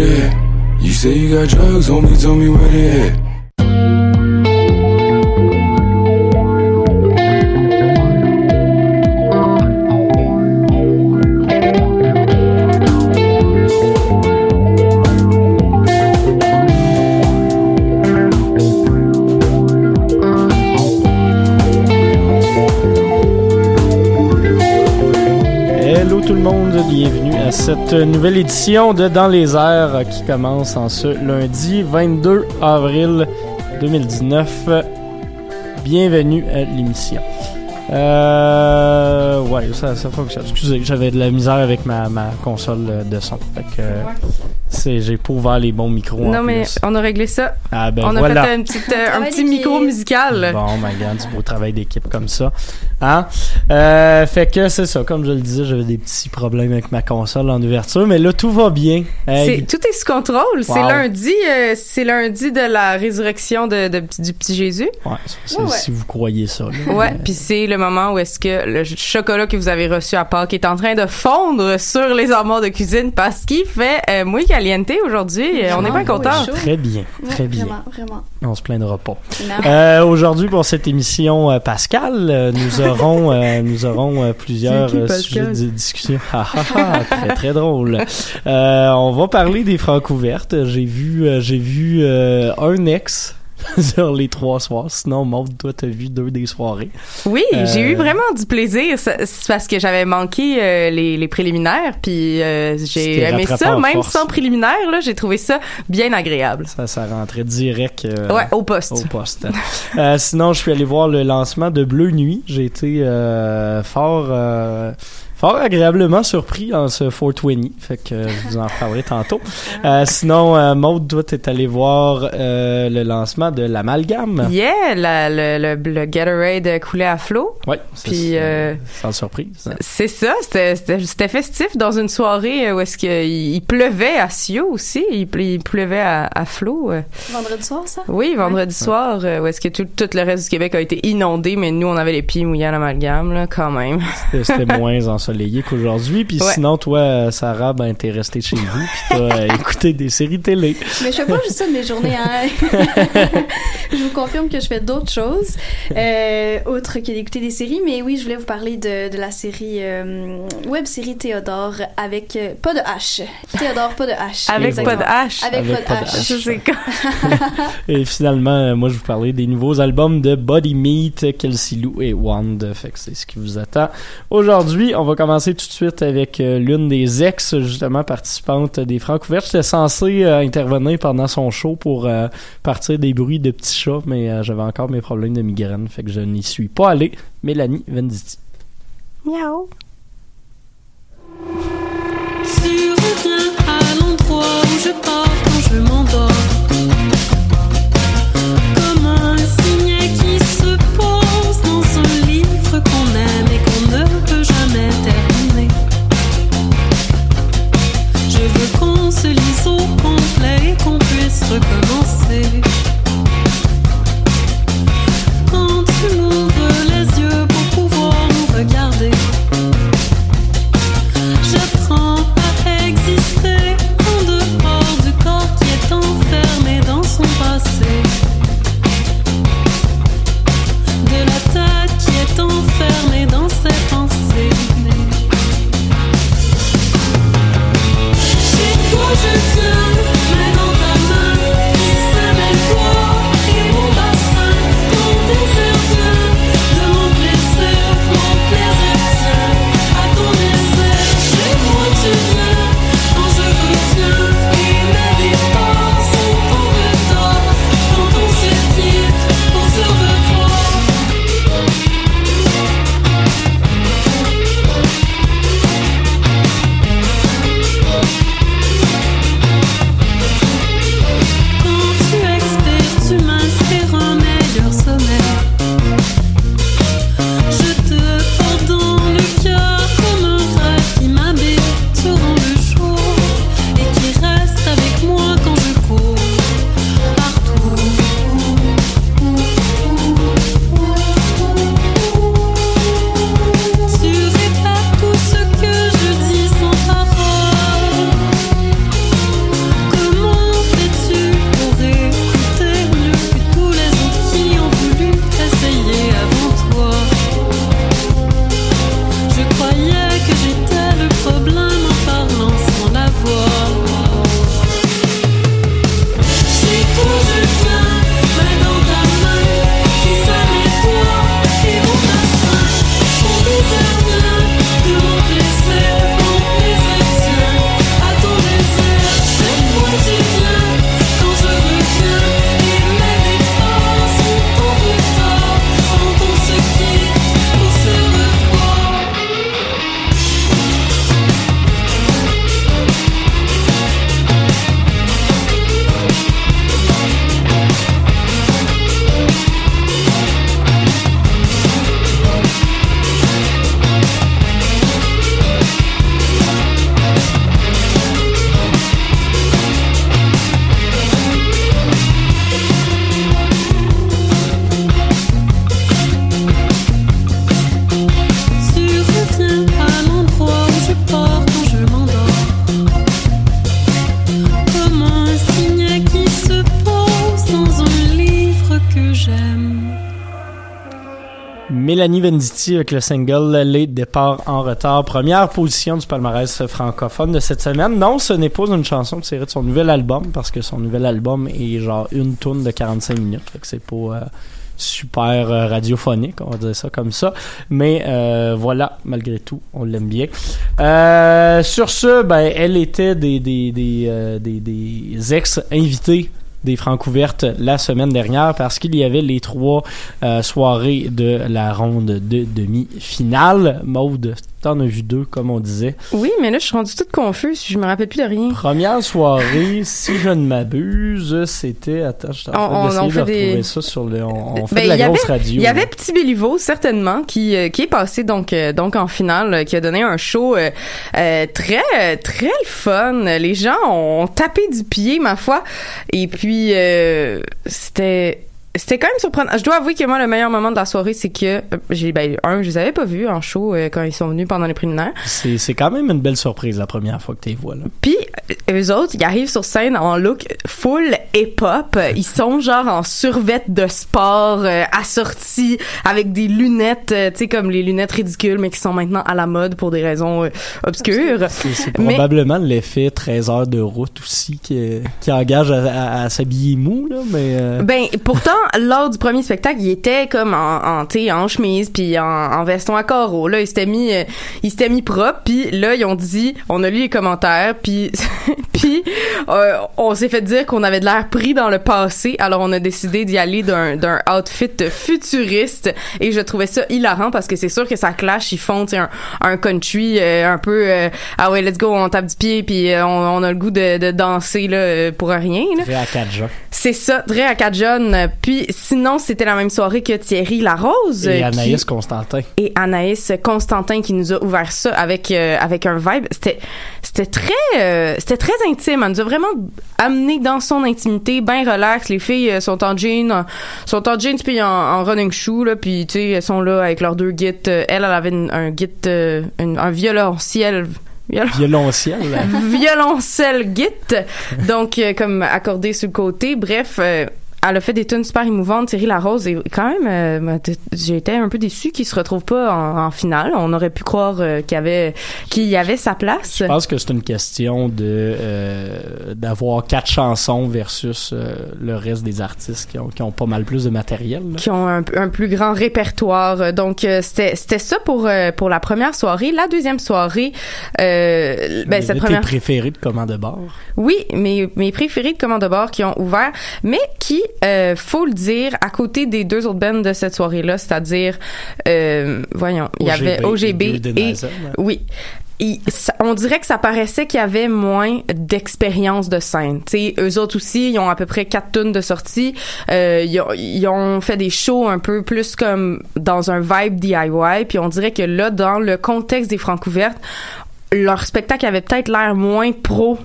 They at? You say you got drugs, homie, tell me where they at. Cette nouvelle édition de Dans les airs euh, qui commence en ce lundi 22 avril 2019. Bienvenue à l'émission. Euh, ouais, ça, ça fonctionne. Excusez, j'avais de la misère avec ma, ma console de son. Fait que euh, c'est, j'ai pas ouvert les bons micros. en Non, mais plus. on a réglé ça. Ah ben on a voilà. fait une petite, euh, un petit micro musical. Bon, my God, du beau travail d'équipe comme ça. Hein? Euh, fait que c'est ça, comme je le disais, j'avais des petits problèmes avec ma console en ouverture, mais là, tout va bien. Hey, C'est- tout est sous contrôle. C'est lundi, euh, c'est lundi de la résurrection de, de- du petit Jésus. Ouais, c'est- Ouais, ouais. si vous croyez ça. là. Ouais, puis c'est le moment où est-ce que le chocolat que vous avez reçu à Pâques est en train de fondre sur les armoires de cuisine parce qu'il fait euh, muy caliente aujourd'hui. Euh, On est bien content. Très bien, très bien. Vraiment, vraiment. On se plaindra pas. Euh, Aujourd'hui, pour cette émission euh, Pascal, euh, nous aurons, euh, nous aurons euh, plusieurs qui, euh, sujets de discussion. Ah, ah, ah, très très drôle. Euh, on va parler des francouvertes. J'ai vu, euh, j'ai vu euh, un ex sur les trois soirs. Sinon, Maud, toi, t'as vu deux des soirées. Oui, j'ai Euh, eu vraiment du plaisir. C'est parce que j'avais manqué euh, les, les préliminaires, puis euh, j'ai aimé ça, même force. sans préliminaire. Là, j'ai trouvé ça bien agréable. Ça, ça rentrait direct. euh, Ouais, au poste. Au poste. Euh, sinon, je suis allé voir le lancement de Bleu Nuit. J'ai été euh, fort, euh, fort agréablement surpris en ce 420. Fait que je vous en reparlerai tantôt. Euh, sinon, euh, Maud, toi, t'es allé voir euh, le lancement de l'amalgame. Yeah, la- le, le, le Gatorade coulait à flot. C'est- Puis, euh, sans surprise. C'est ça, c'était- festif dans une soirée où est-ce qu'il il pleuvait à Sio aussi, il, il pleuvait à, à flot. Vendredi soir, ça? Oui, vendredi soir, où est-ce que tout, tout le reste du Québec a été inondé, mais nous, on avait les pieds mouillés à l'amalgame, là, quand même. C'était- C'était moins ensoleillé ensoleillé qu'aujourd'hui. Puis Ouais. sinon, toi, euh, Sarah, ben, t'es restée chez vous, puis t'as euh, écouté des séries télé. Mais je fais pas juste ça de mes journées. Hein. je vous confirme que je fais d'autres choses, euh, autres que d'écouter des séries. Mais oui, je voulais vous parler de, de la série euh, web série Théodore avec euh, pas de H. Théodore pas de H. Avec Exactement. pas de H. Avec, Avec pas de H. H. Ça, c'est quoi? Et finalement, moi, je vous parlais des nouveaux albums de Body Meat, Kelsey Lou et Wand. Fait que c'est ce qui vous attend. Aujourd'hui, on va commencer tout de suite avec euh, l'une des ex, justement, participantes des Francs ouverts. J'étais censé euh, intervenir pendant son show pour euh, partir des bruits de petits chats, mais euh, j'avais encore mes problèmes de migraine. Fait que je n'y suis pas allé. Mélanie Venditti. Miaou. Tu reviens à l'endroit où je pars quand je m'endors. Mélanie Venditti avec le single Les départs en retard. Première position du palmarès francophone de cette semaine. Non, ce n'est pas une chanson tirée de son nouvel album parce que son nouvel album est genre une tourne de 45 minutes. Fait que c'est pas euh, super euh, radiophonique, on va dire ça comme ça. Mais euh, voilà, malgré tout, on l'aime bien. Sur ce, ben, elle était des, des, des, des, des ex-invités des francs ouvertes la semaine dernière parce qu'il y avait les trois euh, soirées de la ronde de demi-finale. Maude, t'en as vu deux, comme on disait. Oui, mais là, je suis rendue toute confuse. Je me rappelle plus de rien. Première soirée, si je ne m'abuse, c'était... Attends, je suis en train d'essayer de des- retrouver ça sur le... On, on fait Ben, de la grosse avait- radio. Il y avait Petit Béliveau, certainement, qui, euh, qui est passé donc, euh, donc en finale, euh, qui a donné un show très, très le fun. Les gens ont tapé du pied, ma foi. Et puis, c'était c'était quand même surprenant. Je dois avouer que moi, le meilleur moment de la soirée, c'est que euh, j'ai, ben, un, je les avais pas vus en show euh, quand ils sont venus pendant les préliminaires. C'est c'est quand même une belle surprise la première fois que tu les vois là. Puis euh, eux autres, ils arrivent sur scène en look full hip-hop. Ils sont genre en survette de sport, euh, assortis avec des lunettes, euh, tu sais comme les lunettes ridicules, mais qui sont maintenant à la mode pour des raisons obscures. C'est c'est Mais- probablement l'effet 13 heures de route aussi qui, qui engage à, à- à s'habiller mou là, mais Ben pourtant lors du premier spectacle, il était comme en en, tu en chemise puis en, en veston à carreaux. Là, il s'était mis euh, il s'était mis propre puis là ils ont dit on a lu les commentaires puis puis euh, on s'est fait dire qu'on avait de l'air pris dans le passé. Alors on a décidé d'y aller d'un d'un outfit futuriste et je trouvais ça hilarant parce que c'est sûr que ça clash, ils font un, un country euh, un peu euh, ah ouais, let's go, on tape du pied puis euh, on, on a le goût de, de danser là pour rien là. très à 4 gens. C'est ça, très à quatre jeunes. Puis sinon, c'était la même soirée que Thierry Larose. Et euh, Anaïs qui- Constantin. et Anaïs Constantin qui nous a ouvert ça avec euh, avec un vibe. C'était c'était très euh, c'était très intime. Elle nous a vraiment amené dans son intimité, bien relax. Les filles sont en jeans, en- sont en jeans puis en, en running shoe là. Puis tu sais, elles sont là avec leurs deux. Euh, Elle, elle avait une- un une- un violonciel. violon- Violonciel. là. violoncelle git donc euh, comme accordé sur le côté bref euh, elle a fait des tunes super émouvantes. Thierry Larose et quand même, euh, été un peu déçue qu'il se retrouve pas en, en finale. On aurait pu croire euh, qu'il y avait qu'il y avait sa place. Je pense que c'est une question de euh, d'avoir quatre chansons versus euh, le reste des artistes qui ont, qui ont pas mal plus de matériel. là. qui ont un, un plus grand répertoire. Donc euh, c'était c'était ça pour pour la première soirée. La deuxième soirée, euh, ben cette première tes préférés de commande de bord. Oui, mes, mes préférés de commande de bord qui ont ouvert, mais qui, euh, faut le dire, à côté des deux autres bands de cette soirée-là, c'est-à-dire, euh, voyons, il y avait OGB et oui. Ça- on dirait que ça paraissait qu'il y avait moins d'expérience de scène. Tu sais, eux autres aussi, ils ont à peu près quatre tonnes de sortie. Euh, ils, ont, ils ont fait des shows un peu plus comme dans un vibe DIY. Puis on dirait que là, dans le contexte des Francouvertes, leur spectacle avait peut-être l'air moins pro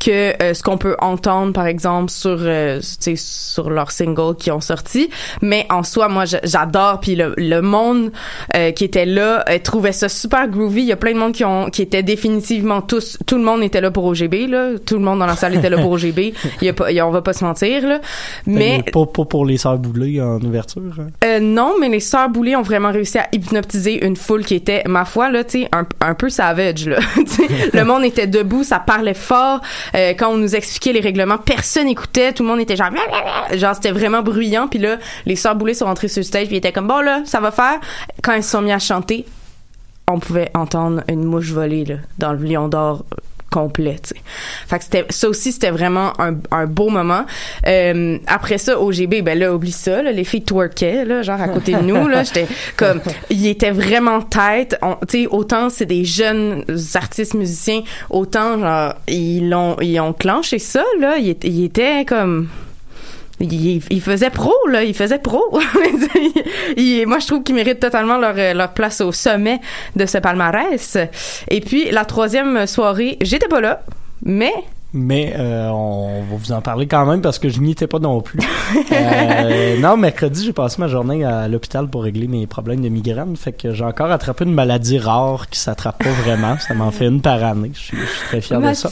que euh, ce qu'on peut entendre par exemple sur euh, sur leurs singles qui ont sorti mais en soi moi j'adore puis le, le monde euh, qui était là euh, trouvait ça super groovy il y a plein de monde qui ont qui étaient définitivement tous tout le monde était là pour OGB là tout le monde dans la salle était là pour OGB il y a pas y a- on va pas se mentir là mais pas, pas pour les sœurs Boulay en ouverture. hein? euh, non, mais les sœurs Boulay ont vraiment réussi à hypnotiser une foule qui était, ma foi, là, tu sais, un, un peu savage, là. Le monde était debout, ça parlait fort. Euh, quand on nous expliquait les règlements, personne écoutait, tout le monde était genre, genre c'était vraiment bruyant. Puis là, les sœurs Boulay sont rentrées sur le stage, puis ils étaient comme, bon là, ça va faire. Quand ils se sont mis à chanter, on pouvait entendre une mouche voler là, dans le lion d'or complet, tu sais. Fait que c'était ça aussi c'était vraiment un, un beau moment. Euh, après ça OGB ben là oublie ça là, les filles twerkaient là genre à côté de nous là, j'étais comme il était vraiment tête, tu sais autant c'est des jeunes artistes musiciens, autant genre ils l'ont ils ont clenché ça là, il il était comme il, il faisait pro là, il faisait pro. Il- moi je trouve qu'ils méritent totalement leur euh, leur place au sommet de ce palmarès. Et puis la troisième soirée, j'étais pas là, mais Mais euh, on va vous en parler quand même parce que je n'y étais pas non plus. Euh, non, mercredi, j'ai passé ma journée à l'hôpital pour régler mes problèmes de migraine. Fait que j'ai encore attrapé une maladie rare qui s'attrape pas vraiment. Ça m'en fait une par année. Je suis, je suis très fier de ça.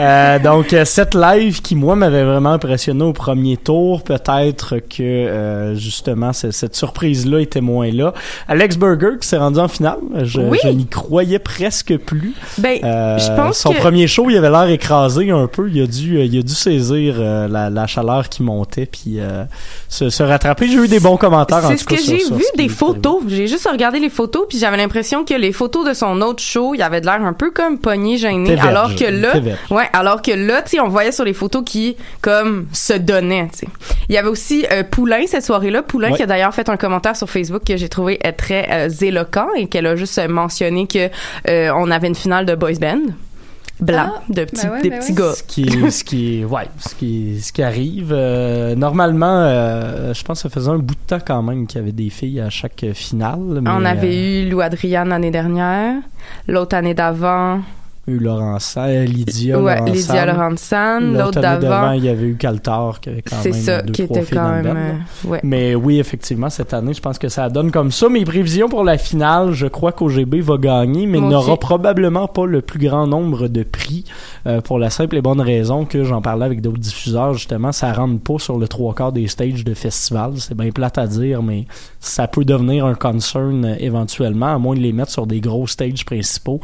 Euh, donc, euh, cette live qui, moi, m'avait vraiment impressionné au premier tour. Peut-être que, euh, justement, ce- cette surprise-là était moins là. Alex Burger qui s'est rendu en finale. Je, Oui. je n'y croyais presque plus. Ben, Euh, je pense son que- premier show, il avait l'air écrasé un peu. Il a dû, euh, il a dû saisir euh, la, la chaleur qui montait puis euh, se, se rattraper. J'ai eu des bons commentaires en C'est ce que j'ai vu des photos. J'ai juste regardé les photos puis j'avais l'impression que les photos de son autre show, il avait de l'air un peu comme pogné gêné alors que là ouais, alors que là, tu on voyait sur les photos qui comme se donnaient, tu sais. Il y avait aussi euh, Poulain cette soirée-là, Poulain Ouais. qui a d'ailleurs fait un commentaire sur Facebook que j'ai trouvé très éloquent et qu'elle a juste mentionné que on avait une finale de boys band blanc Ah, de petits ben ouais, des ben petits ouais. gars. Ce qui, ce qui, ouais, ce qui, ce qui arrive. euh, normalement, euh, je pense que ça faisait un bout de temps quand même qu'il y avait des filles à chaque finale. mais, On avait euh, eu Lou Adriane l'année dernière, l'autre année d'avant. Eu Laurent San, Lydia ouais, Lydia l'autre d'avant. il y avait eu Caltar qui avait quand même ça, deux, qui trois était quand même. euh, ouais. Mais oui, effectivement, cette année, je pense que ça donne comme ça. Mes prévisions pour la finale, je crois qu'OGB va gagner, mais il n'aura probablement pas le plus grand nombre de prix euh, pour la simple et bonne raison que j'en parlais avec d'autres diffuseurs, justement, ça rentre pas sur le trois quarts des stages de festival. C'est bien plate à dire, mais ça peut devenir un concern euh, éventuellement, à moins de les mettre sur des gros stages principaux.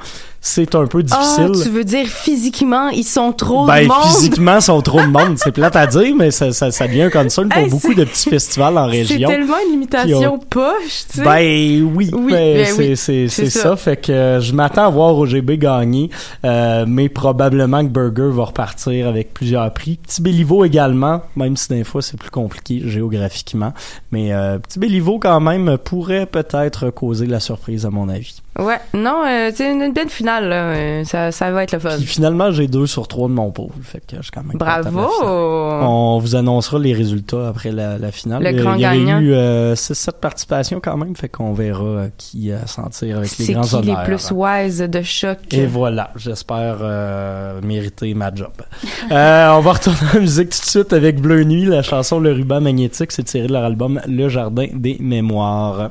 C'est un peu Ah, difficile. tu veux dire physiquement, ils sont trop Ben, de monde? physiquement, ils sont trop de monde. C'est plate à dire, mais ça, ça, ça devient un concern pour Hey, beaucoup c'est- de petits festivals en C'est région. tellement une limitation qui ont- poche, tu sais. Ben oui, Oui, ben, ben c'est oui, c'est- c'est c'est ça. ça. Fait que euh, je m'attends à voir OGB gagner, euh, mais probablement que Burger va repartir avec plusieurs prix. Petit Béliveau également, même si des fois c'est plus compliqué géographiquement. Mais euh, Petit Béliveau quand même pourrait peut-être causer la surprise à mon avis. Ouais, non, euh, c'est une, une belle finale, là. euh, Ça, ça va être le fun. Puis finalement j'ai deux sur trois de mon pôle. Fait que je suis quand même la Bravo! On vous annoncera les résultats après la, la finale. Le a- grand il y gagnant. eu euh, 6-7 participations quand même, fait qu'on verra euh, qui euh, s'en tire avec les C'est grands qui les plus wise de choc? Et voilà, j'espère euh, mériter ma job. Euh, on va retourner en musique tout de suite avec Bleu Nuit, la chanson Le ruban magnétique, c'est tiré de leur album Le Jardin des Mémoires.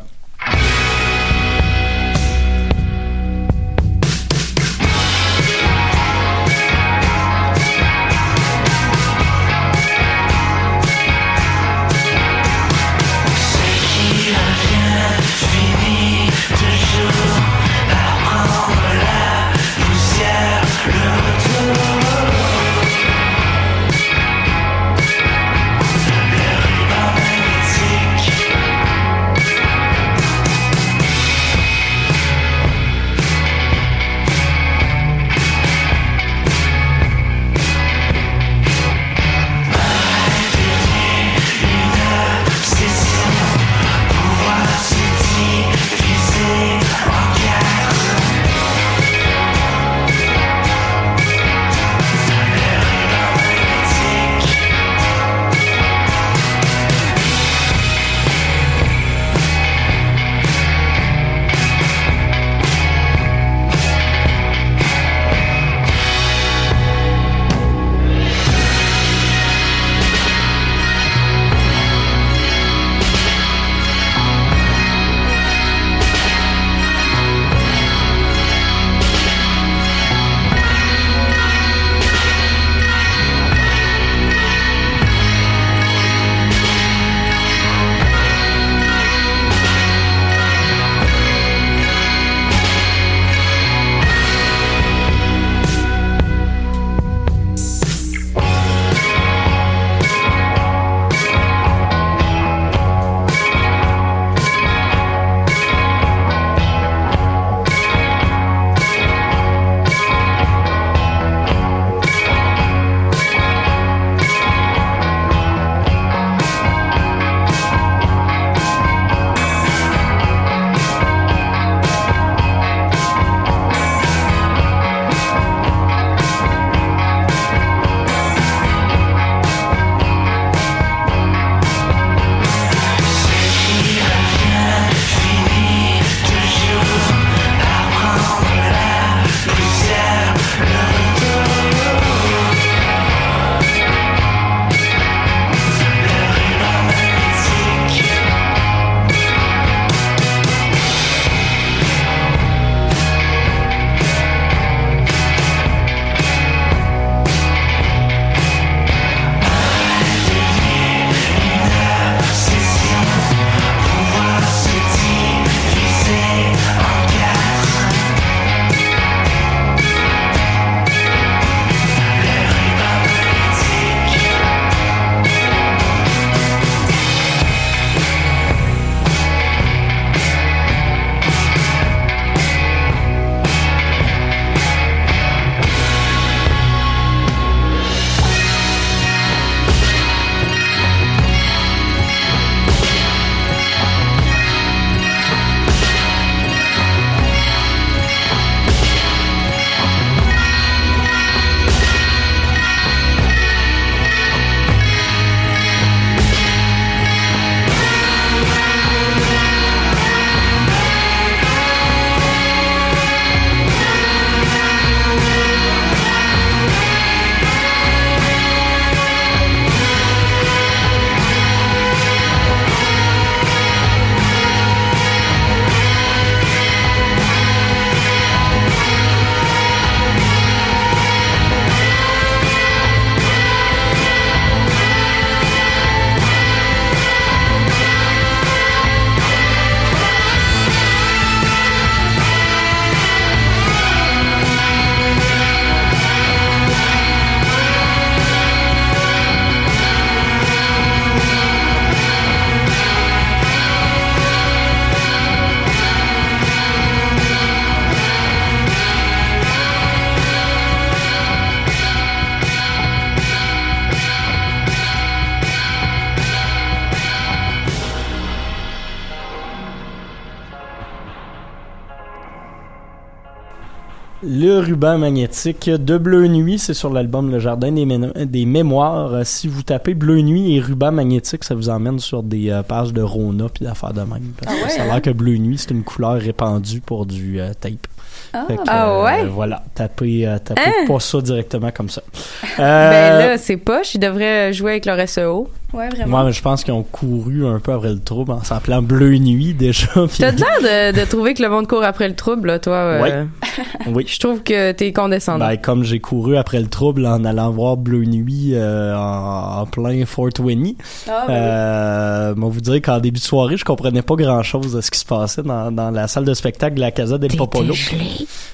Ruban magnétique de Bleu Nuit, c'est sur l'album Le Jardin des, Mé- des Mémoires. Euh, Si vous tapez Bleu Nuit et ruban magnétique, ça vous emmène sur des euh, pages de Rona puis d'affaires de même. Parce Ah que ça a hein? l'air que Bleu Nuit, c'est une couleur répandue pour du euh, tape. Ah. Que, Ah euh, ouais? Voilà, tapez, euh, tapez Hein? pas ça directement comme ça. Ben Euh, là, c'est poche. Ils devraient jouer avec leur SEO. Ouais, moi, je pense qu'ils ont couru un peu après le trouble en s'appelant Bleu Nuit déjà. T'as l'air de, de trouver que le monde court après le trouble, là, toi. euh, Ouais. Oui. Je trouve que t'es condescendant. Ben, comme j'ai couru après le trouble en allant voir Bleu Nuit euh, en, en plein Fort Winnie, Ah, ben euh, moi vous dire qu'en début de soirée, je comprenais pas grand chose de ce qui se passait dans, dans la salle de spectacle de la Casa del Popolo.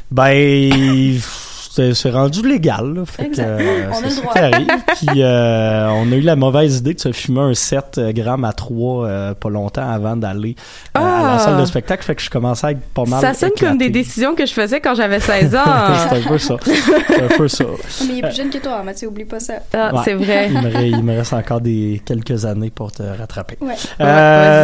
Ben, c'est c'est rendu légal. Là, fait que, euh, On a le ça droit. arrive. Puis euh, on a eu la mauvaise idée de se fumer un 7 grammes à 3 euh, pas longtemps avant d'aller euh, à la Ah. salle de spectacle. Fait que je commençais à être pas mal Ça sonne comme des décisions que je faisais quand j'avais 16 ans. c'est un peu ça. C'est un peu ça. Mais il est plus jeune que toi, Mathieu, oublie pas ça. Ah, Ouais. c'est vrai. Il me, re- il me reste encore des quelques années pour te rattraper. Ouais. Euh,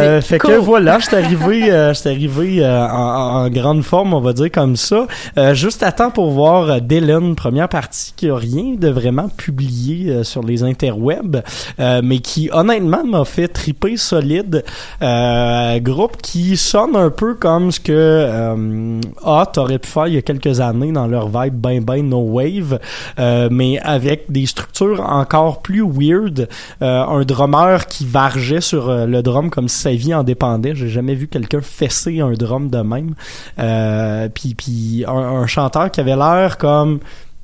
Ouais, vas-y. fait Cool. que voilà, je suis arrivé, euh, je suis arrivé euh, en, en- en grande forme, on va dire comme ça. Euh, juste à temps pour voir euh, Dylan, première partie qui a rien de vraiment publié euh, sur les interwebs, euh, mais qui honnêtement m'a fait triper solide. Euh, groupe qui sonne un peu comme ce que Hot aurait pu faire il y a quelques années dans leur vibe ben ben no wave, mais avec des structures encore plus weird. Un drummer qui vargeait sur le drum comme si sa vie en dépendait. J'ai jamais vu quelqu'un fesser un drum de même. Puis puis un chanteur qui avait l'air comme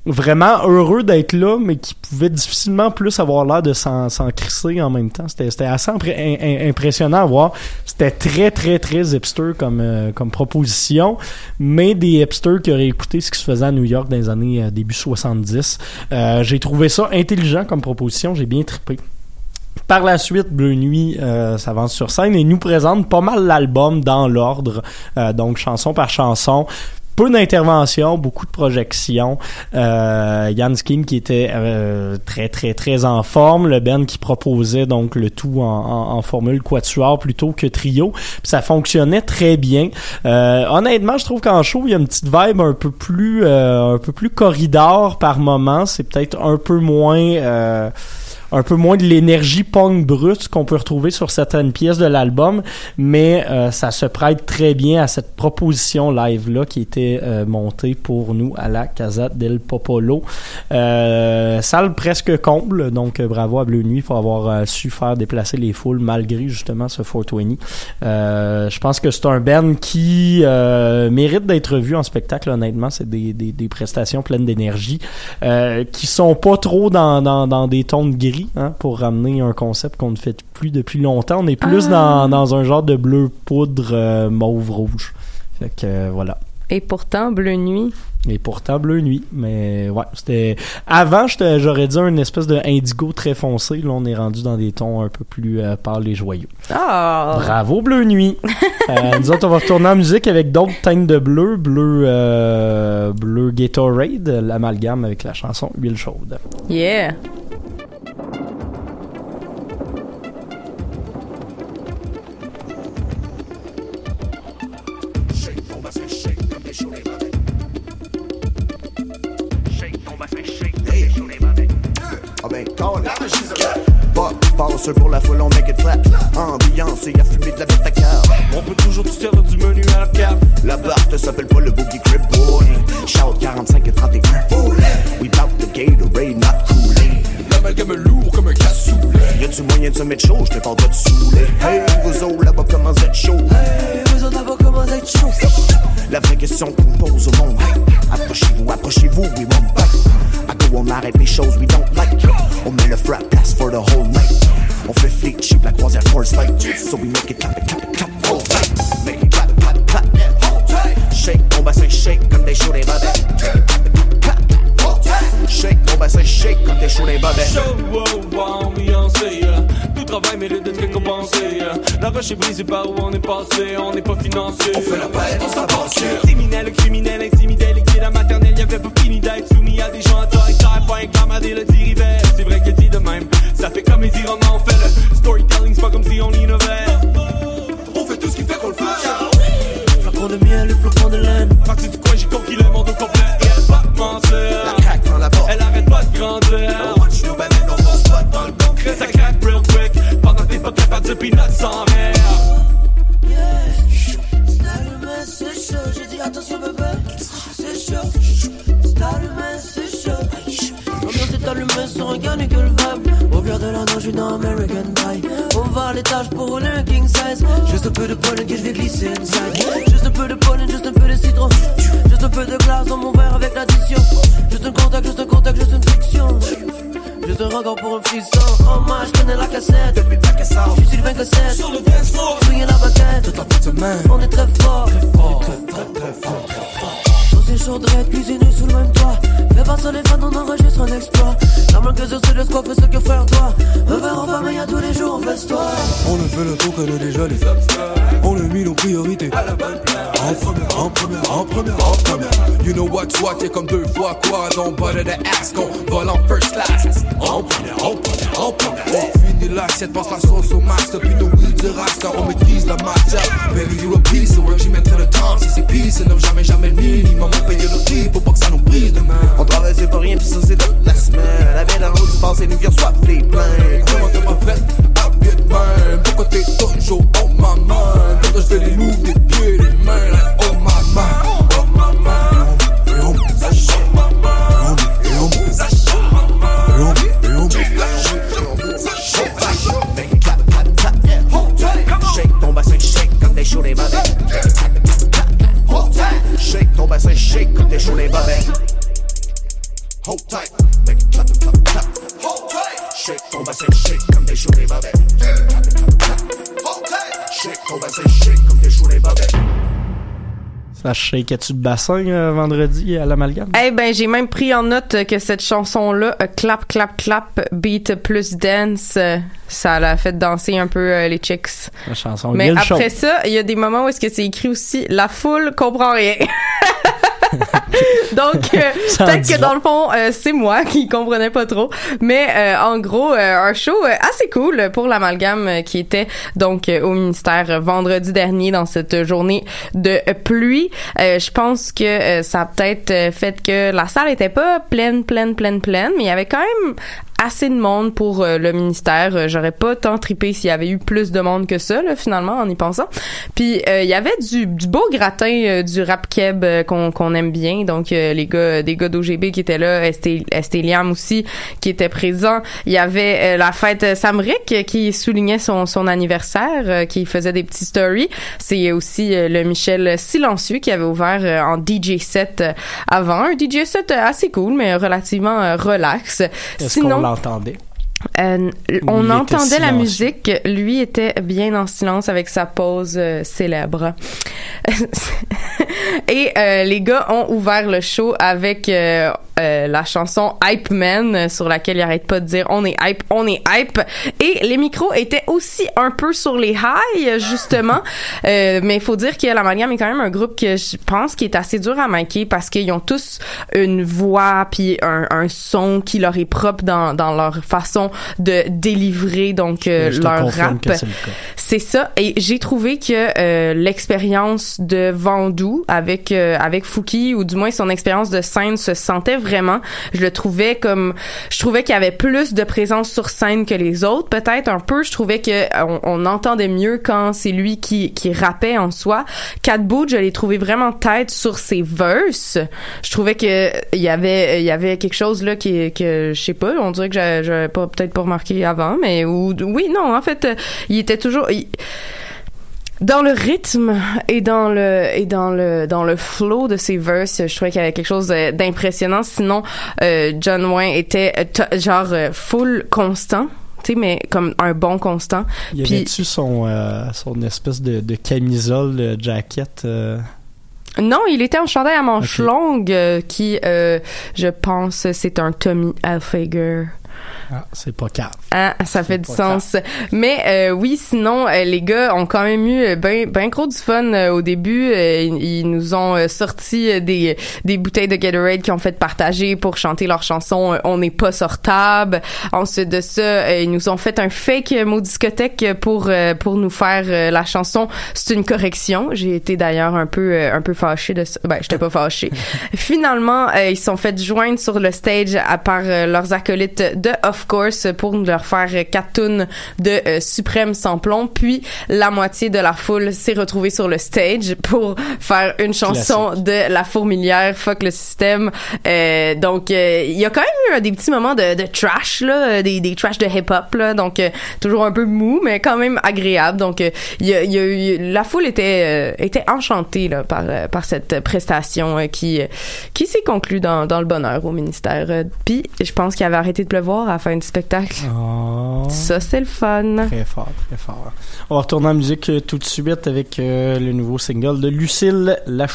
vraiment heureux d'être là, mais qui pouvait difficilement plus avoir l'air de s'en, crisser en même temps. C'était, assez impressionnant à voir. C'était très, très, très hipster comme, euh, comme proposition, mais des hipsters qui auraient écouté ce qui se faisait à New York dans les années euh, début 70. Euh, j'ai trouvé ça intelligent comme proposition. J'ai bien trippé. Par la suite, Bleu Nuit euh, s'avance sur scène et nous présente pas mal l'album dans l'ordre, euh, donc chanson par chanson. Peu d'interventions, beaucoup de projections. Euh, Yann Skin qui était euh, très très très en forme, le Ben qui proposait donc le tout en, en, en formule quatuor plutôt que trio. Puis ça fonctionnait très bien. Euh, honnêtement, je trouve qu'en show il y a une petite vibe un peu plus euh, un peu plus corridor par moment. C'est peut-être un peu moins euh, un peu moins de l'énergie punk brute qu'on peut retrouver sur certaines pièces de l'album, mais euh, ça se prête très bien à cette proposition live là qui était euh, montée pour nous à la Casa del Popolo. Euh, salle presque comble, donc euh, bravo à Bleu Nuit pour avoir euh, su faire déplacer les foules malgré justement ce 420. Euh, je pense que c'est un band qui mérite d'être vu en spectacle. Honnêtement, c'est des, des, des prestations pleines d'énergie qui sont pas trop dans, dans, dans des tons de gris hein, pour ramener un concept qu'on ne fait plus depuis longtemps. On est plus Ah. dans, dans un genre de bleu poudre euh, mauve rouge. Fait que euh, voilà. Et pourtant, Bleu Nuit. Et pourtant bleu nuit, mais ouais, c'était avant j'aurais dit un espèce de indigo très foncé, là on est rendu dans des tons un peu plus euh, pâles et joyeux. Ah! Bravo bleu nuit. Euh, nous autres on va retourner en musique avec d'autres teintes de bleu, bleu euh, bleu Gatorade, l'amalgame avec la chanson Huile chaude. Yeah! Passe pour la foule, on make it flat. Ambiance et à fumer de la bête à cave. On peut toujours tout servir du menu à la cave. La barre s'appelle pas le Boogie Crib Boy. Shout 45 et 31. We bout the Gatorade, not Kool-Aid. L'amalgame lourd comme un cassoulet. Y'a-tu moyen de se mettre chaud? Je te parle pas de saouler. Hey, vous autres là-bas, comment vous êtes chaud? Hey, vous autres là-bas, comment vous êtes chaud? La vraie question qu'on pose au monde. Approchez-vous, approchez-vous, we won't bite. I go, on arrête les choses we don't like. On met le frat pass for the whole night. On fait fleet cheap la croisière Force Light. So we make it clap, it, clap, it, clap, hold tight. Make it clap, it, clap, it, clap, hold tight. Shake ton bassin, shake comme des chauds des Shake ton bassin, shake comme des chauds des bobets. Show, wow, wow, euh. Tout travail mérite d'être récompensé. La roche est brisée par où on est passé, on n'est pas financé. On fait la paix dans sa posture. Criminel, criminel, intimidé, liquide la maternelle, y'avait pas fini d'être soumis à des gens autoritaires, pas inclammadé le dirivet. C'est vrai que dit de même, ça fait comme les romans, on fait le storytelling, c'est pas comme si on innovait flocons de miel, les flocons de laine. Maxi du coin, j'ai conquis le monde au complet. Et elle va te mentir. La craque dans la porte. Elle arrête pas de grandir. On watch nous, bébé, nos forces pas dans le concret. Ça craque real quick. Pendant que t'es pas de peanuts sans rire. C'est chaud, j'ai dit attention bébé, c'est chaud, c'est allumé, c'est jamais sur un canicule vibe. Au clair de la je suis dans American Pie. On va à l'étage pour rouler un king size. Juste un peu de pollen que je vais glisser inside. Juste un peu de pollen, juste un peu de citron. Juste un peu de glace dans mon verre avec l'addition. Juste un contact, juste un contact, juste une friction. Juste un regard pour un frisson. Oh my, je connais la cassette. Depuis ta cassette. Je suis Sylvain Cossette. Sur le dance floor. Swingez la baguette. Toute la fin de semaine. On est très fort. Très fort. Très, très, très fort. Très fort. Sauce chaudrette, cuisinée sous le même toit. Fais pas ça les fans, on enregistre un exploit. Main que sur le squat, fais ce que toi. Un verre en et à tous les jours, on fait toi. On a fait le tour, connaît déjà les. On a mis nos priorités à la bonne place. En première, en première, en première, en première. You know what's what, t'es comme deux fois quoi. Don't bother the ass, qu'on vole en first class. En première, en première, en première. On finit l'assiette, passe la sauce au max. Depuis nos weeds de race, car on maîtrise la matière. Baby, you a piece of work, j'y mettrai le temps. Si c'est peace, c'est jamais, jamais le minimum. On paye le prix pour pas que ça nous brise de main. On travaille c'est pas rien pis ça c'est toute la semaine La vie dans l'autre du passé nous vient soit les plaintes Comment t'es ma fête, de main Pourquoi t'es toujours on my mind Quand je fais les moves des pieds, des mains Like oh oh Et on, et on, ça chante Et on, et on, ça chante Et on, et on, Ça chante Make it clap, clap, clap, yeah Hold tight Shake ton bassin, shake comme des chauds des babettes Hold tight Shake ton bassin, shake comme des chauds des babettes Hold tight. Make it clap, clap, clap. Hold tight. Shake ton bassin, shake comme des chauds des babettes Hold tight. Shake ton bassin, shake comme des chauds des babettes Ça shake-tu de bassin euh, vendredi à l'amalgame? Eh ben, j'ai même pris en note que cette chanson-là, euh, clap, clap, clap, beat plus dance, euh, ça l'a fait danser un peu euh, les chicks. La chanson Mais après ça, il y a des moments où est-ce que c'est écrit aussi la foule comprend rien. Donc euh, peut-être que dans le fond euh, c'est moi qui comprenais pas trop, mais euh, en gros euh, un show euh, assez cool pour l'amalgame euh, qui était donc au ministère vendredi dernier dans cette journée de pluie. Euh, je pense que ça a peut-être fait que la salle était pas pleine pleine pleine pleine, mais il y avait quand même assez de monde pour euh, le ministère. Euh, J'aurais pas tant trippé s'il y avait eu plus de monde que ça, là, finalement, en y pensant. Puis euh, il y avait du, du beau gratin du rap keb qu'on qu'on aime bien. Donc euh, les gars, des gars d'OGB qui étaient là, Esté Esté Liam aussi qui était présent. Il y avait euh, la fête Samric euh, qui soulignait son, son anniversaire, qui faisait des petits stories. C'est aussi le Michel Silencieux qui avait ouvert en DJ set avant. Un DJ set assez cool, mais relativement relax. Est-ce qu'on l'entendait? Euh, on entendait la musique. Lui était bien en silence avec sa pause euh, célèbre. Et euh, les gars ont ouvert le show avec euh, euh, la chanson Hype Man euh, sur laquelle il arrête pas de dire on est hype, on est hype. Et les micros étaient aussi un peu sur les highs justement. Euh, mais il faut dire que l'Amalgame est quand même un groupe que je pense qui est assez dur à manquer parce qu'ils ont tous une voix puis un, un son qui leur est propre dans, dans leur façon de délivrer donc euh, leur rap. c'est ça. Et j'ai trouvé que euh, l'expérience de Avec euh, avec Fouki ou du moins son expérience de scène se sentait vraiment. Je le trouvais comme je trouvais qu'il y avait plus de présence sur scène que les autres. Peut-être un peu. Je trouvais que on, entendait mieux quand c'est lui qui qui rappait en soi. Cat Boot, je l'ai trouvé vraiment tête sur ses verses. Je trouvais que il y avait il y avait quelque chose là qui que je sais pas. On dirait que j'avais pas peut-être pas remarqué avant, mais ou oui non en fait euh, il était toujours dans le rythme et dans le et dans le dans le flow de ses verses, je trouvais qu'il y avait quelque chose euh, d'impressionnant. Sinon, euh, John Wayne était euh, genre full constant, tu sais, mais comme un bon constant. Y Puis avait-tu son, euh, son espèce de, de camisole, de jacket? euh, non, il était en chandail à manches Ok. longues, euh, qui, je pense, c'est un Tommy Hilfiger. Ah, c'est pas cave. Ah, ça fait du sens. Mais euh, oui, sinon, euh, les gars ont quand même eu ben, ben gros du fun euh, au début. Euh, ils, ils nous ont euh, sorti euh, des, des bouteilles de Gatorade qui ont fait partager pour chanter leur chanson euh, On n'est pas sortable. Ensuite de ça, euh, ils nous ont fait un fake mot discothèque pour euh, pour nous faire euh, la chanson. C'est une correction. J'ai été d'ailleurs un peu euh, un peu fâchée de ça. Ben, j'étais pas fâchée. Finalement, euh, ils sont fait joindre sur le stage à part euh, leurs acolytes de Of Course pour leur faire quatre tunes de euh, Suprême Samplon. Puis la moitié de la foule s'est retrouvée sur le stage pour faire une chanson de La Fourmilière, Fuck le système. Euh, donc euh, il y a quand même eu des petits moments de, de trash là, euh, des, des trash de hip-hop là. Donc toujours un peu mou, mais quand même agréable. Donc il y a, il y a eu la foule était était enchantée là par par cette prestation qui qui s'est conclue dans, dans le bonheur au ministère. Puis je pense qu'il avait arrêté de pleuvoir à la fin du spectacle. Oh. Ça c'est le fun. Très fort, très fort. On va retourner en musique tout de suite avec euh, le nouveau single de Lucille La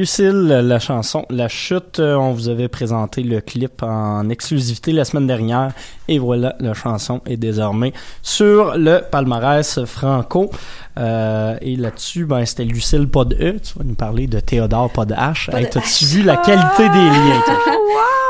La chanson La Chute, euh, on vous avait présenté le clip en exclusivité la semaine dernière et voilà, la chanson est désormais sur le palmarès franco. Euh, et là-dessus, ben, c'était Lucille pas de E, tu vas nous parler de Théodore pas de H. Hey, T'as-tu vu la qualité des liens?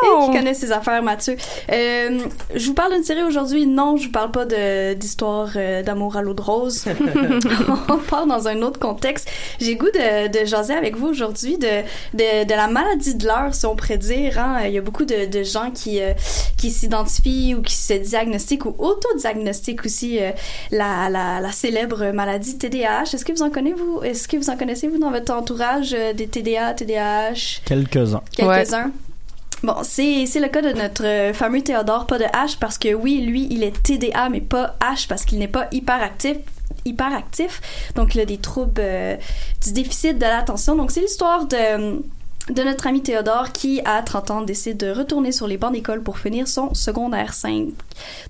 Et qui connaît ses affaires, Mathieu. Euh, je vous parle d'une série aujourd'hui. Non, je vous parle pas de d'histoire euh, d'amour à l'eau de rose. On part dans un autre contexte. J'ai goût de, de jaser avec vous aujourd'hui de, de, de la maladie de l'heure, si on pourrait dire. Hein. Il y a beaucoup de, de gens qui, euh, qui s'identifient ou qui se diagnostiquent ou auto-diagnostiquent aussi euh, la, la, la célèbre maladie TDAH. Est-ce que vous en connaissez, vous? Est-ce que vous en connaissez, vous, dans votre entourage euh, des TDA, TDAH? Quelques-uns. quelques-uns. Bon, c'est le cas de notre euh, fameux Théodore, pas de H, parce que oui, lui, il est TDA, mais pas H, parce qu'il n'est pas hyperactif hyperactif. Donc, il a des troubles euh, du déficit de l'attention. Donc, c'est l'histoire de de notre ami Théodore qui, à 30 ans, décide de retourner sur les bancs d'école pour finir son secondaire 5.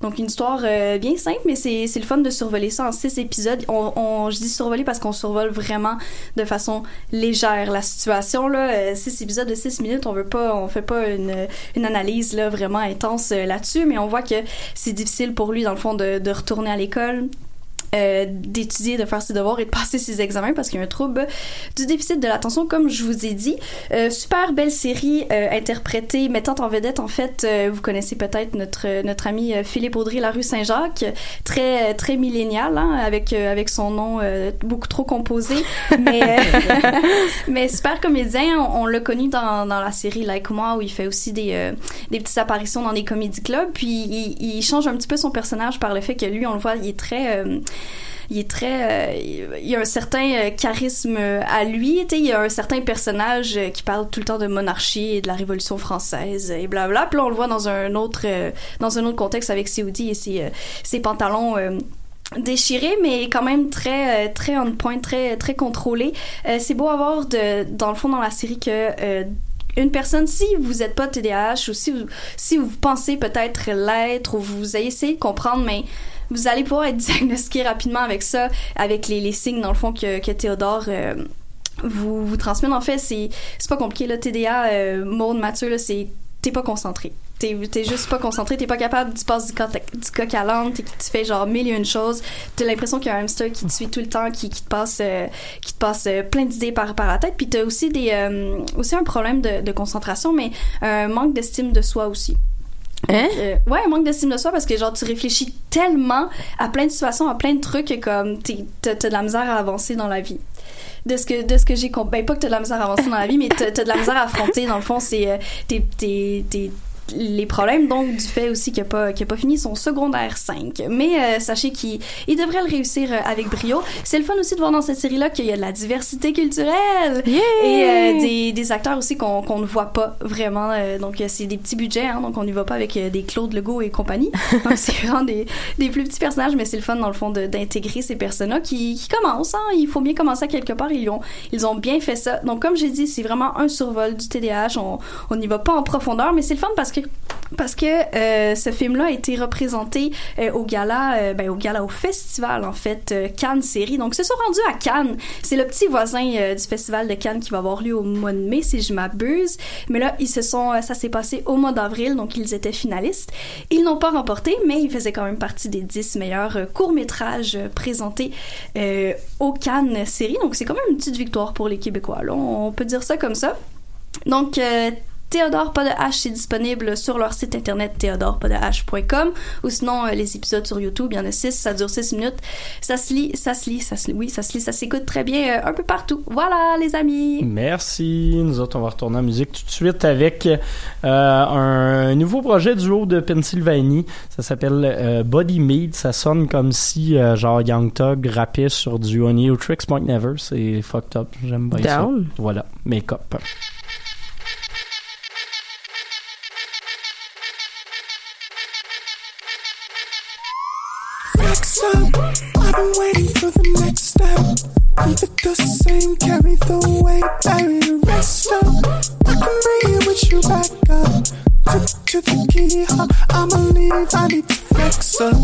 Donc, une histoire euh, bien simple, mais c'est le fun de survoler ça en six épisodes. On, je dis survoler parce qu'on survole vraiment de façon légère la situation. Là. Euh, Six épisodes de six minutes, on veut pas, on fait pas une, une analyse là, vraiment intense euh, là-dessus, mais on voit que c'est difficile pour lui, dans le fond, de retourner à l'école. Euh, d'étudier, de faire ses devoirs et de passer ses examens parce qu'il y a un trouble du déficit de l'attention, comme je vous ai dit. Euh, super belle série euh, interprétée, mettant en vedette, en fait, euh, vous connaissez peut-être notre, notre ami euh, Philippe Audry, la rue Saint-Jacques, très, très millénial, hein, avec, avec son nom beaucoup trop composé, mais, mais super comédien. On, on l'a connu dans, dans la série Like Moi, où il fait aussi des, des petites apparitions dans des comédie clubs, puis il, il change un petit peu son personnage par le fait que lui, on le voit, il est très... il est très euh, il y a un certain euh, charisme euh, à lui tu il y a un certain personnage qui parle tout le temps de monarchie et de la révolution française et blabla. Puis là on le voit dans un autre dans un autre contexte avec Seoudi et ses, pantalons déchiré mais quand même très très on point très très contrôlé c'est beau à voir de dans le fond dans la série que une personne, si vous n'êtes pas TDAH ou si vous, si vous pensez peut-être l'être ou vous essayé de comprendre, mais vous allez pouvoir être diagnostiqué rapidement avec ça, avec les, les signes dans le fond que, que Théodore euh, vous, vous. En fait, c'est pas compliqué. Là, TDA, euh, Mathieu, là, c'est t'es pas concentré. T'es t'es juste pas concentré, t'es pas capable, tu passes du, coq- à l'âne, tu fais genre mille et une choses. T'as l'impression qu'il y a un hamster qui te suit tout le temps, qui, qui te passe, euh, qui te passe euh, plein d'idées par, par la tête. Puis t'as aussi des, euh, aussi un problème de, de concentration, mais un manque d'estime de soi aussi. Hein? Euh, ouais, manque d'estime de soi parce que genre tu réfléchis tellement à plein de situations, à plein de trucs que comme t'as de la misère à avancer dans la vie. De ce que de ce que j'ai compris, ben pas que t'as de la misère à avancer dans la vie, mais t'as de la misère à affronter. Dans le fond, c'est euh, t'es- les problèmes. Donc du fait aussi qu'il n'a pas qu'il a pas fini son secondaire 5 mais euh, sachez qu'il il devrait le réussir euh, avec brio. C'est le fun aussi de voir dans cette série là qu'il y a de la diversité culturelle. Et euh, des, des acteurs aussi qu'on qu'on ne voit pas vraiment euh, donc euh, c'est des petits budgets hein, donc on n'y va pas avec des Claude Legault et compagnie. Donc c'est vraiment des, des plus petits personnages mais c'est le fun dans le fond d'intégrer ces personnes là qui, qui commencent hein, il faut bien commencer à quelque part. Ils ont ils ont bien fait ça. Donc comme j'ai dit c'est vraiment un survol du TDAH on on n'y va pas en profondeur mais c'est le fun parce que parce que euh, ce film-là a été représenté euh, au gala, euh, ben, au gala, au festival en fait Cannes série. Donc, ils se sont rendus à Cannes. C'est le petit voisin du festival de Cannes qui va avoir lieu au mois de mai, si je m'abuse. Mais là, ils se sont, ça s'est passé au mois d'avril, donc ils étaient finalistes. Ils n'ont pas remporté, mais ils faisaient quand même partie des 10 meilleurs courts-métrages euh, présentés au Cannes série. Donc, c'est quand même une petite victoire pour les Québécois. On peut dire ça comme ça. Donc, Théodore pas de H, c'est disponible sur leur site internet théodorepadeh.com ou sinon euh, les épisodes sur YouTube, il y en a 6, ça dure 6 minutes. Ça se lit, ça se lit, ça se lit, oui, ça se lit, ça s'écoute très bien euh, un peu partout. Voilà les amis. Merci. Nous autres, on va retourner en musique tout de suite avec euh, un nouveau projet duo de Pennsylvanie. Ça s'appelle euh, Body Meat. Ça sonne comme si euh, genre Young Thug rappait sur du Honey ou Tricks Point Never. C'est fucked up. J'aime bien Down. ça. Voilà. Make-up. Flex I've been waiting for the next step. Keep it the same, carry the weight, bury the rest up. I can bring it with you back up. To, the key, huh? I'ma leave, I need to flex up.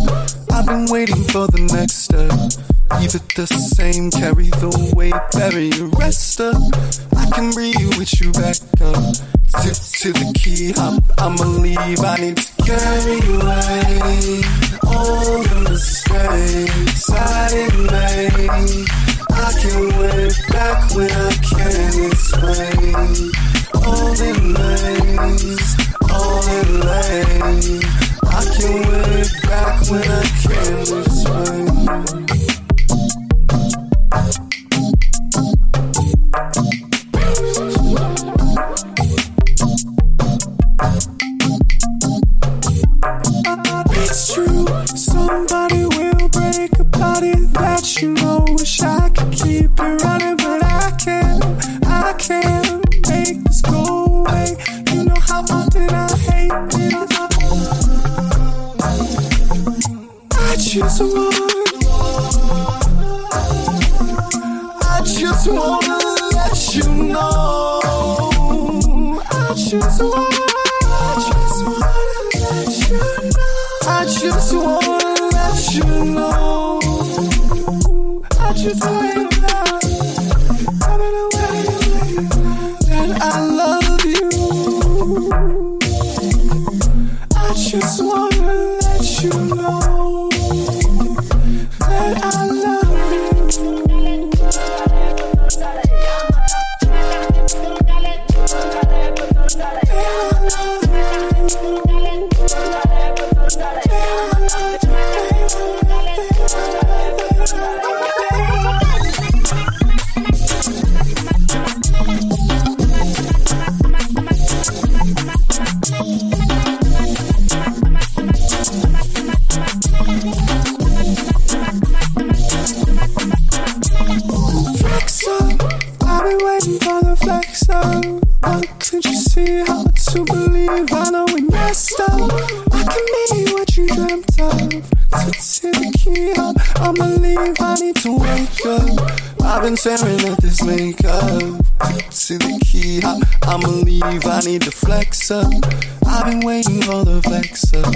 I've been waiting for the next step. Keep it the same, carry the weight, bury the rest up. I can you with you back up. To, to the key, huh? I'ma leave, I need to carry away all the mistakes I didn't. I can it back when I can't explain. All in lanes, all in lane. I can it back when I can't explain. Staring at this makeup. To the key. I believe I need to flex up. I've been waiting for the flex up.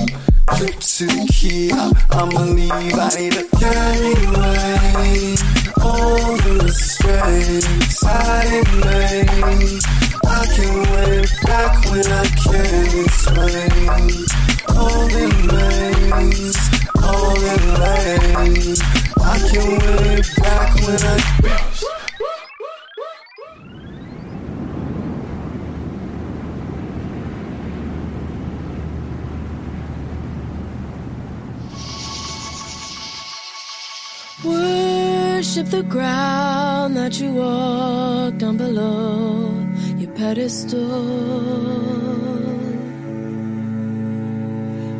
Flip to the key. I believe I need to carry away all the mistakes I make. I can live back when I can't explain. All the lanes, all the lanes. I can live back when I. Worship the ground that you walk down below your pedestal.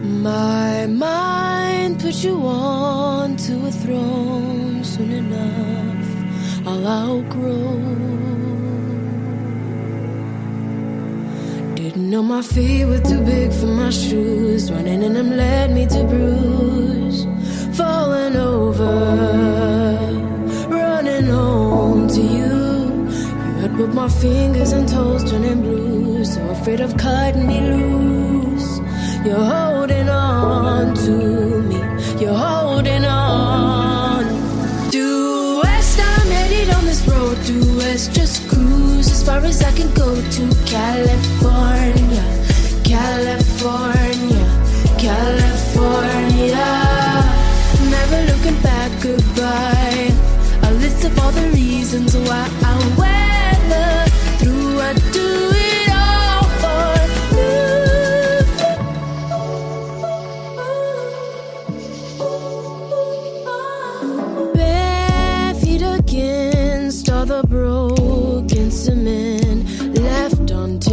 My mind put you on to a throne soon enough. I'll outgrow. Didn't know my feet were too big for my shoes. Running in them led me to bruise. Falling over, Both my fingers and toes turning blue. So afraid of cutting me loose. You're holding on to me. You're holding on. Due west, I'm headed on this road. Due west, just cruise as far as I can go to California, California.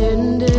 ended.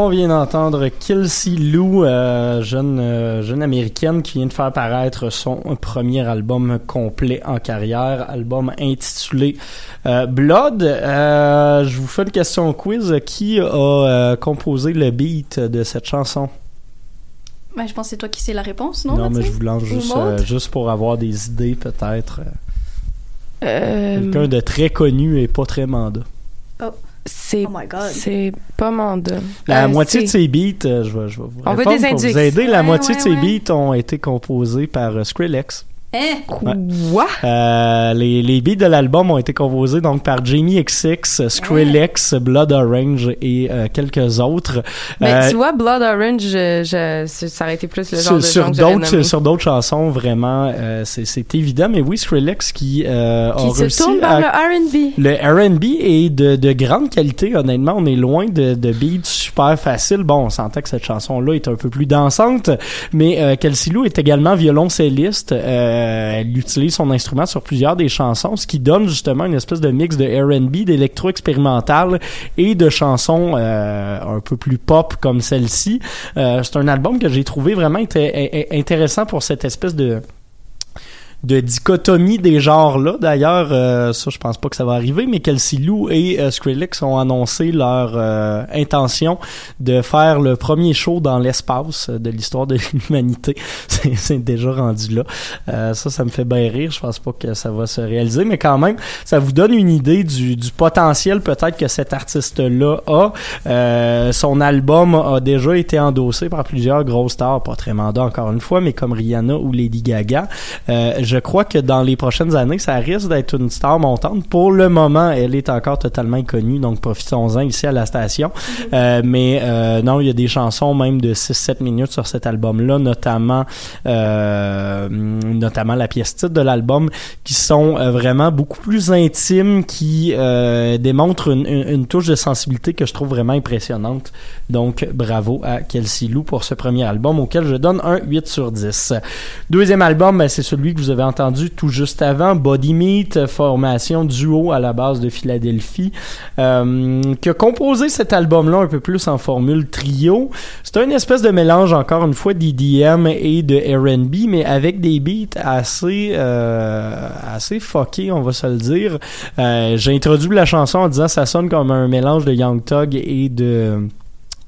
On vient d'entendre Kelsey Lou, euh, jeune, euh, jeune américaine qui vient de faire paraître son premier album complet en carrière, album intitulé euh, Blood. Je vous fais une question quiz. Qui a composé le beat de cette chanson? Ben, je pense que c'est toi qui sais la réponse, non? Non, mais je vous lance juste, juste pour avoir des idées, peut-être. Quelqu'un de très connu et pas très mandat. Oh. C'est Oh my God. c'est pas mandat. La Euh, moitié de ses beats, euh, je vais, je vais vous On veut des pour vous aider. La Ouais, moitié de ses ouais. beats ont été composés par euh, Skrillex. Hein? Quoi? Euh, les, les beats de l'album ont été composés donc par Jamie XX, Skrillex, Blood Orange et euh, quelques autres. Mais Euh, tu vois, Blood Orange, je, je- ça aurait été plus le genre sur, de d'autres sur d'autres chansons vraiment euh, c'est c'est évident mais oui Skrillex qui euh, a Qui se réussi tourne vers le R&B. le R&B est de, de grande qualité, honnêtement. On est loin de, de beats super faciles. Bon, on sentait que cette chanson-là est un peu plus dansante, mais euh, Kelsey Lou est également violoncelliste. Euh, elle utilise son instrument sur plusieurs des chansons, ce qui donne justement une espèce de mix de R&B, d'électro-expérimental et de chansons euh, un peu plus pop comme celle-ci. Euh, C'est un album que j'ai trouvé vraiment inté- intéressant pour cette espèce de de dichotomie des genres-là. D'ailleurs, euh, ça, je pense pas que ça va arriver, mais Kelsey Lou et euh, Skrillex ont annoncé leur euh, intention de faire le premier show dans l'espace euh, de l'histoire de l'humanité. C'est déjà rendu là. Euh, ça, ça me fait bien rire. Je pense pas que ça va se réaliser, mais quand même, ça vous donne une idée du, du potentiel peut-être que cet artiste-là a. Son album a déjà été endossé par plusieurs grosses stars, pas très mandat encore une fois, mais comme Rihanna ou Lady Gaga. Je crois que dans les prochaines années, ça risque d'être une star montante. Pour le moment, elle est encore totalement inconnue, donc profitons-en ici à la station. Euh, mais euh, non, il y a des chansons même de 6-7 minutes sur cet album-là, notamment euh, notamment la pièce titre de l'album, qui sont vraiment beaucoup plus intimes, qui euh, démontrent une, une- une touche de sensibilité que je trouve vraiment impressionnante. Donc, bravo à Kelsey Lou pour ce premier album, auquel je donne un 8 sur 10. Deuxième album, ben, c'est celui que vous avez entendu tout juste avant, Body Meat, formation duo à la base de Philadelphie, euh, qui a composé cet album-là un peu plus en formule trio. C'est une espèce de mélange, encore une fois, d'EDM et de R&B, mais avec des beats assez, euh, assez fuckés, on va se le dire. Euh, J'ai introduit la chanson en disant ça sonne comme un mélange de Young Thug et de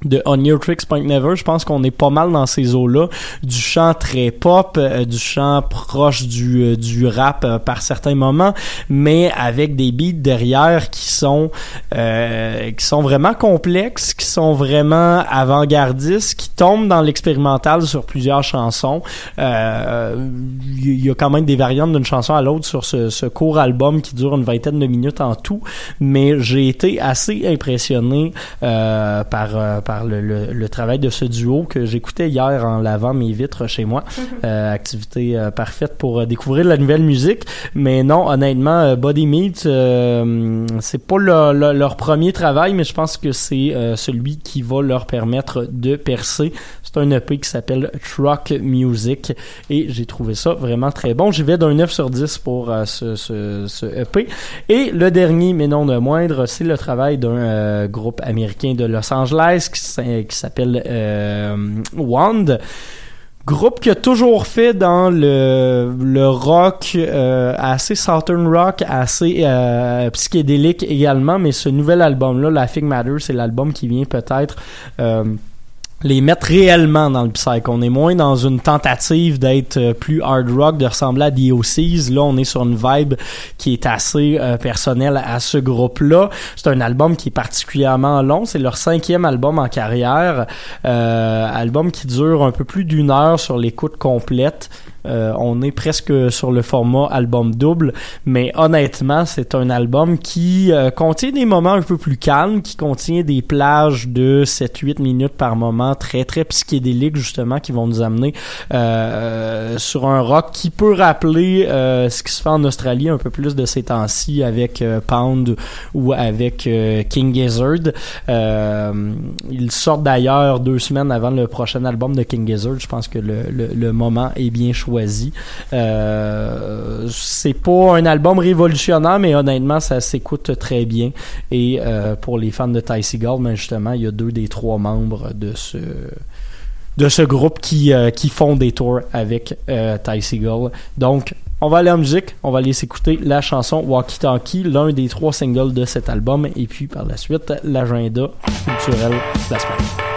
de On Your Tricks Point Never, je pense qu'on est pas mal dans ces eaux-là, du chant très pop, euh, du chant proche du, euh, du rap euh, par certains moments, mais avec des beats derrière qui sont qui sont vraiment complexes, qui sont vraiment avant-gardistes, qui tombent dans l'expérimental sur plusieurs chansons. Il y a quand même des variantes d'une chanson à l'autre sur ce, ce court album qui dure une vingtaine de minutes en tout, mais j'ai été assez impressionné par euh, par le, le- le travail de ce duo que j'écoutais hier en lavant mes vitres chez moi. Euh, activité euh, parfaite pour euh, découvrir de la nouvelle musique. Mais non, honnêtement, euh, Body Meat, euh, c'est pas le- le- leur premier travail, mais je pense que c'est euh, celui qui va leur permettre de percer. C'est un EP qui s'appelle Truck Music et j'ai trouvé ça vraiment très bon. J'y vais d'un 9 sur 10 pour ce, ce, ce EP. Et le dernier, mais non de moindre, c'est le travail d'un euh, groupe américain de Los Angeles qui, qui s'appelle euh, Wand. Groupe qui a toujours fait dans le, le rock euh, assez southern rock, assez euh, psychédélique également, mais ce nouvel album-là, La Fig Matter, c'est l'album qui vient peut-être les mettre réellement dans le psych. On est moins dans une tentative d'être euh, plus hard rock, de ressembler à The OCs. Là, on est sur une vibe qui est assez euh, personnelle à ce groupe-là. C'est un album qui est particulièrement long. C'est leur cinquième album en carrière. Euh, album qui dure un peu plus d'une heure sur l'écoute complète. Euh, on est presque sur le format album double, mais honnêtement, c'est un album qui euh, contient des moments un peu plus calmes, qui contient des plages de 7-8 minutes par moment, très très psychédéliques justement, qui vont nous amener euh, sur un rock qui peut rappeler euh, ce qui se fait en Australie un peu plus de ces temps-ci avec euh, Pound ou avec euh, King Gizzard. Euh, ils sortent d'ailleurs deux semaines avant le prochain album de King Gizzard. Je pense que le, le, le moment est bien choisi. Euh, c'est pas un album révolutionnaire, mais honnêtement, ça s'écoute très bien. Et euh, pour les fans de Ty Seagal, ben justement, il y a deux des trois membres de ce de ce groupe qui, euh, qui font des tours avec Ty Seagal. Donc, on va aller en musique, on va aller s'écouter la chanson Walkie Talkie, l'un des trois singles de cet album, et puis par la suite, l'agenda culturel de la semaine.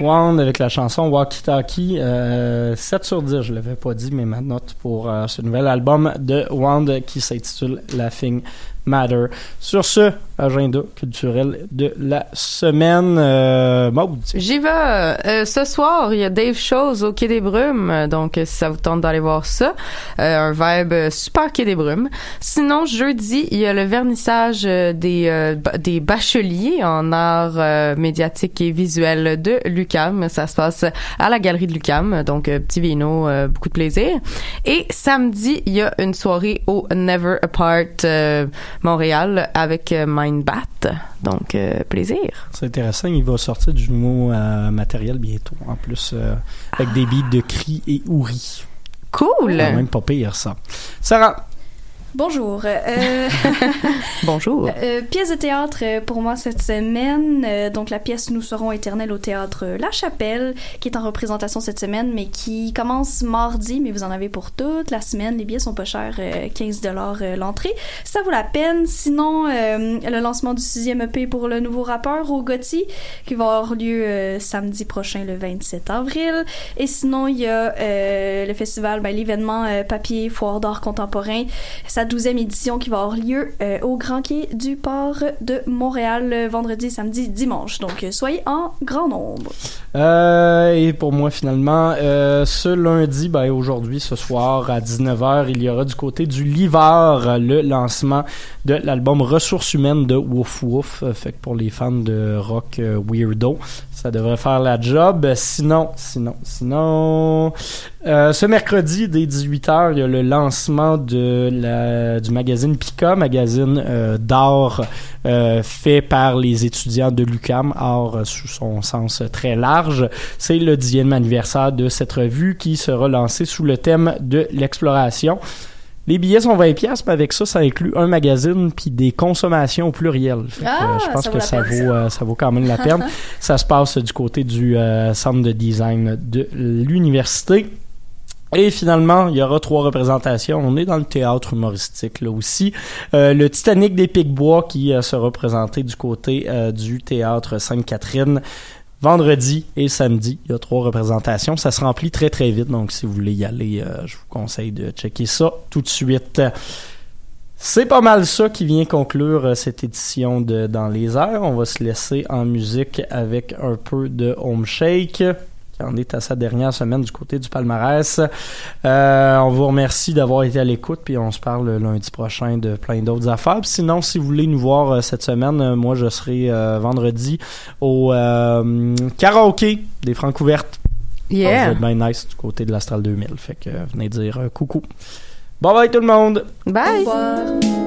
Wand avec la chanson Walkie Talkie. Euh, 7 sur 10, je l'avais pas dit, mais ma note pour euh, ce nouvel album de Wand qui s'intitule Laughing Matter. Sur ce, agenda culturel de la semaine. Euh. J'y vais. Euh, ce soir, il y a Dave Shows au Quai des Brumes, donc si ça vous tente d'aller voir ça, euh, un vibe super Quai des Brumes. Sinon, jeudi, il y a le vernissage des des bacheliers en art euh, médiatique et visuel de Lucam. Ça se passe à la galerie de Lucam, donc petit vino, beaucoup de plaisir. Et samedi, il y a une soirée au Never Apart Montréal avec euh, Mindbat, donc euh, plaisir. C'est intéressant, il va sortir du nouveau euh, matériel bientôt, en plus, euh, avec des beats de cris et ouris. Cool! Quand même pas pire, ça. Sarah, Bonjour. Euh, Bonjour. euh, pièce de théâtre pour moi cette semaine. Euh, donc la pièce Nous serons éternels au théâtre La Chapelle, qui est en représentation cette semaine, mais qui commence mardi, mais vous en avez pour toute la semaine. Les billets sont pas chers, euh, 15 dollars l'entrée. Ça vaut la peine. Sinon, le lancement du sixième EP pour le nouveau rappeur au Gotti, qui va avoir lieu samedi prochain, le 27 avril. Et sinon, il y a le festival, ben, l'événement Papier Foire d'art contemporain, sa douzième édition qui va avoir lieu euh, au Grand Quai du Port de Montréal euh, vendredi, samedi, dimanche. Donc, euh, soyez en grand nombre. Et pour moi, finalement, ce lundi, ben, aujourd'hui, ce soir, à 19h, il y aura du côté du Livard le lancement de l'album Ressources humaines de Wouf Wouf. Fait que pour les fans de rock weirdo, ça devrait faire la job. Sinon, sinon, sinon, ce mercredi, dès 18h, il y a le lancement de la, du magazine Pika, magazine euh, d'art euh, fait par les étudiants de l'UCAM, art euh, sous son sens très large. C'est le dixième anniversaire de cette revue qui sera lancée sous le thème de l'exploration. Les billets sont 20 pièces, mais avec ça, ça inclut un magazine puis des consommations au pluriel. Fait que, Ah, euh, je pense ça que ça vaut, euh, ça vaut quand même la peine. ça se passe du côté du euh, centre de design de l'université. Et finalement, il y aura trois représentations. On est dans le théâtre humoristique là aussi. Euh, le Titanic des Picbois qui euh, sera présenté du côté euh, du théâtre Sainte-Catherine vendredi et samedi. Il y a trois représentations. Ça se remplit très très vite. Donc si vous voulez y aller, euh, je vous conseille de checker ça tout de suite. C'est pas mal ça qui vient conclure cette édition de Dans les airs. On va se laisser en musique avec un peu de Home Shake en est à sa dernière semaine du côté du palmarès. Euh, on vous remercie d'avoir été à l'écoute, puis on se parle lundi prochain de plein d'autres affaires. Puis sinon, si vous voulez nous voir euh, cette semaine, euh, moi je serai euh, vendredi au euh, karaoké des Francs ouvertes. Yeah. Ça va être bien nice du côté de l'Astral 2000. Fait que venez dire coucou. Bye bye tout le monde! Bye! Au